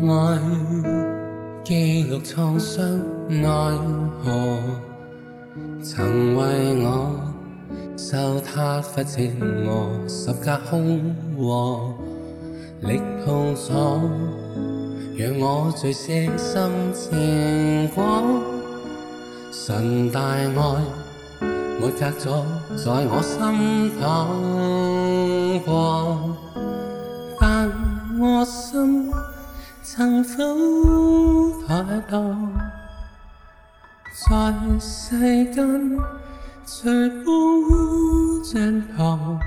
爱记录创伤，奈何曾为我受他忽视我十架空和力碰撞，让我最舍心情挂。神大爱，每隔阻在我心旁过。曾否抬到，在世间随波逐流？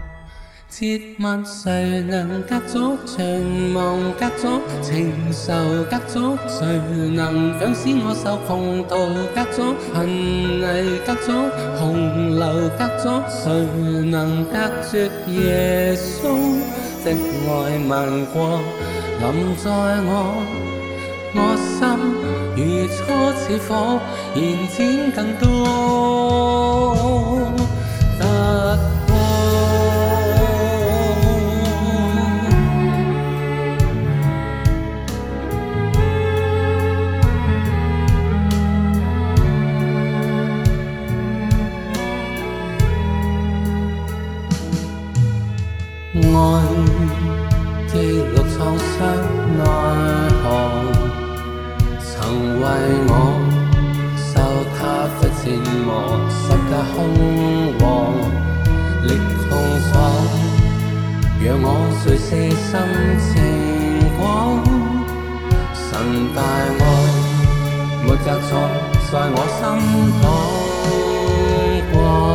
且问谁能隔阻长梦，隔阻情愁，隔阻谁能强使我受穷途，隔阻恨泥，隔阻洪流，隔阻谁能隔绝耶稣的爱漫过？臨在我我心，如初似火，延展更多突破。爱。让我碎碎深情广，神大爱没责错，在我心躺过。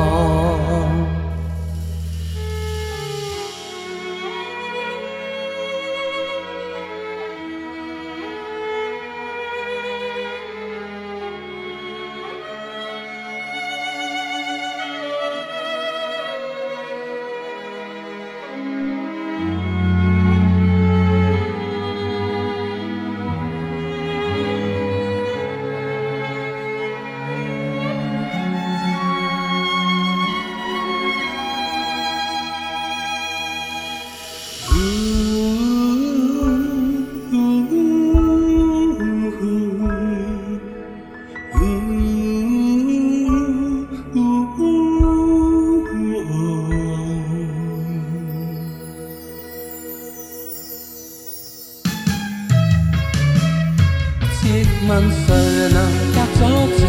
問誰能隔阻寂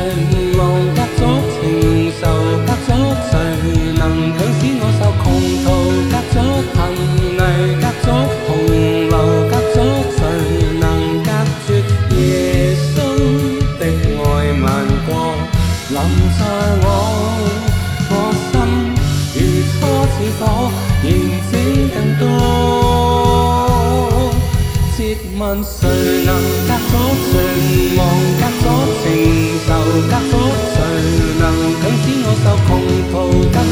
寞，隔阻情仇，隔阻誰能強使我受窮途，隔阻行泥，隔阻洪流，隔阻誰能隔絕夜深的愛漫過，淋在我個心如初似火，燃整更多。問誰能隔阻誰望，隔阻情仇，隔阻誰能強使我受窮途？